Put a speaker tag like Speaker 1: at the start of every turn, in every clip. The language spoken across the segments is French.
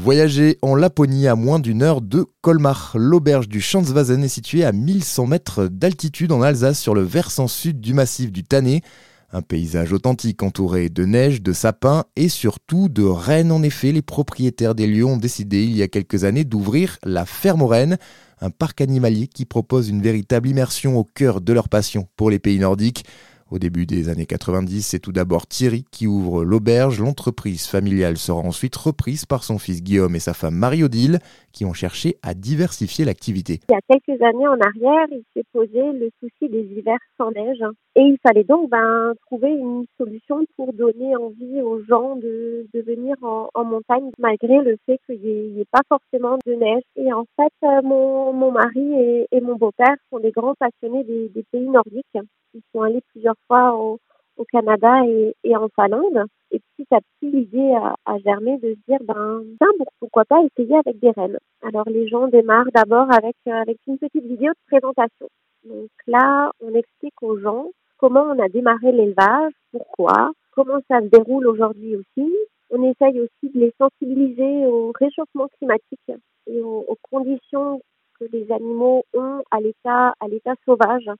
Speaker 1: Voyager en Laponie à moins d'une heure de Colmar. L'auberge du Schanzwazen est située à 1100 mètres d'altitude en Alsace sur le versant sud du massif du Tanné. Un paysage authentique entouré de neige, de sapins et surtout de rennes. En effet, les propriétaires des lieux ont décidé il y a quelques années d'ouvrir la Ferme aux Rennes, un parc animalier qui propose une véritable immersion au cœur de leur passion pour les pays nordiques. Au début des années 90, c'est tout d'abord Thierry qui ouvre l'auberge. L'entreprise familiale sera ensuite reprise par son fils Guillaume et sa femme Marie-Odile qui ont cherché à diversifier l'activité.
Speaker 2: Il y a quelques années en arrière, il s'est posé le souci des hivers sans neige et il fallait donc ben, trouver une solution pour donner envie aux gens de, venir en, montagne malgré le fait qu'il n'y ait, pas forcément de neige. Et en fait, euh, mon, mari et, mon beau-père sont des grands passionnés des pays nordiques. Ils sont allés plusieurs fois au, Canada et, en Finlande. Et petit à petit, l'idée a, a, germé de se dire, ben, pourquoi pas essayer avec des rennes. Alors les gens démarrent d'abord avec, euh, avec une petite vidéo de présentation. Donc là, on explique aux gens comment on a démarré l'élevage, pourquoi, comment ça se déroule aujourd'hui aussi. On essaye aussi de les sensibiliser au réchauffement climatique et aux, aux conditions que les animaux ont à l'état à l'état sauvage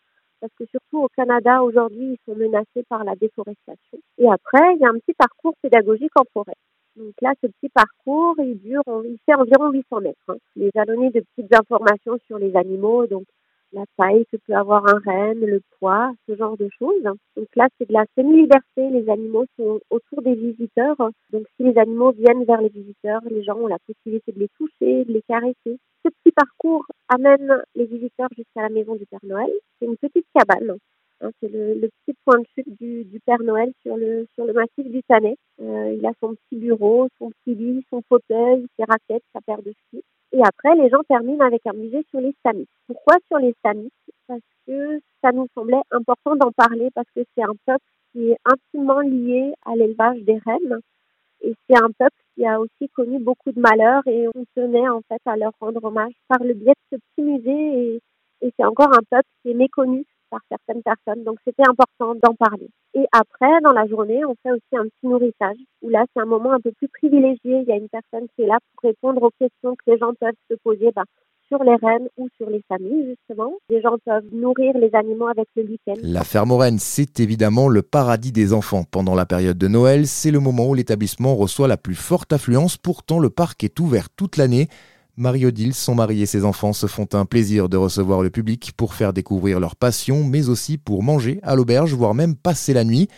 Speaker 2: parce que surtout au Canada aujourd'hui, ils sont menacés par la déforestation. Et après, il y a un petit parcours pédagogique en forêt. Donc là, ce petit parcours, il dure, il fait environ 800 mètres. Hein. Les jalonnés de petites informations sur les animaux, donc la taille que peut avoir un renne, le poids, ce genre de choses. Donc là, c'est de la semi-liberté. Les animaux sont autour des visiteurs. Donc si les animaux viennent vers les visiteurs, les gens ont la possibilité de les toucher, de les caresser. Parcours amène les visiteurs jusqu'à la maison du Père Noël. C'est une petite cabane. Hein, c'est le, petit point de chute du, Père Noël sur le sur le massif du Tanet. Euh, il a son petit bureau, son petit lit, son fauteuil, ses raquettes, sa paire de skis. Et après, les gens terminent avec un musée sur les Samis. Pourquoi sur les Samis Parce que ça nous semblait important d'en parler parce que c'est un peuple qui est intimement lié à l'élevage des rennes. Et c'est un peuple qui a aussi connu beaucoup de malheurs et on tenait en fait à leur rendre hommage par le biais de ce petit musée. Et, c'est encore un peuple qui est méconnu par certaines personnes. Donc c'était important d'en parler. Et après, dans la journée, on fait aussi un petit nourrissage, où là, c'est un moment un peu plus privilégié. Il y a une personne qui est là pour répondre aux questions que les gens peuvent se poser bah, sur les rennes ou sur les familles, justement. Les gens peuvent nourrir les animaux avec le lichen.
Speaker 1: La ferme aux c'est évidemment le paradis des enfants. Pendant la période de Noël, c'est le moment où l'établissement reçoit la plus forte affluence. Pourtant, le parc est ouvert toute l'année. Marie-Odile, son mari et ses enfants se font un plaisir de recevoir le public pour faire découvrir leur passion, mais aussi pour manger à l'auberge, voire même passer la nuit.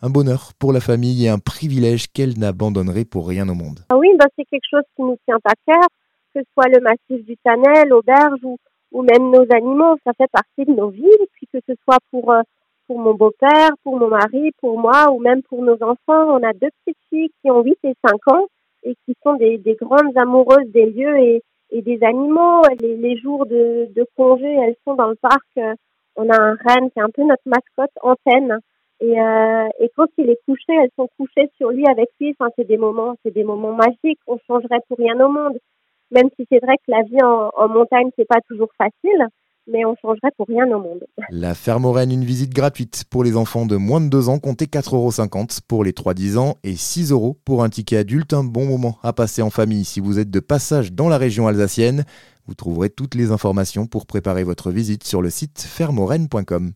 Speaker 1: Un bonheur pour la famille et un privilège qu'elle n'abandonnerait pour rien au monde.
Speaker 2: Ah oui, bah c'est quelque chose qui nous tient à cœur, que ce soit le massif du Tanel, l'auberge ou, ou même nos animaux, ça fait partie de nos vies, puis que ce soit pour, euh, pour mon beau-père, pour mon mari, pour moi ou même pour nos enfants. On a deux petites filles qui ont 8 et 5 ans et qui sont des, des grandes amoureuses des lieux et, et des animaux. Les, jours de, congé, elles sont dans le parc. On a un renne qui est un peu notre mascotte, Antenne. Et, euh, et quand il est couché, elles sont couchées sur lui avec lui. C'est des moments, c'est des moments magiques. On changerait pour rien au monde. Même si c'est vrai que la vie en, montagne, c'est pas toujours facile mais on changerait pour rien au monde.
Speaker 1: La ferme Rennes, une visite gratuite pour les enfants de moins de 2 ans, comptez 4,50 euros pour les 3-10 ans et 6 euros pour un ticket adulte. Un bon moment à passer en famille si vous êtes de passage dans la région alsacienne. Vous trouverez toutes les informations pour préparer votre visite sur le site fermorennes.com.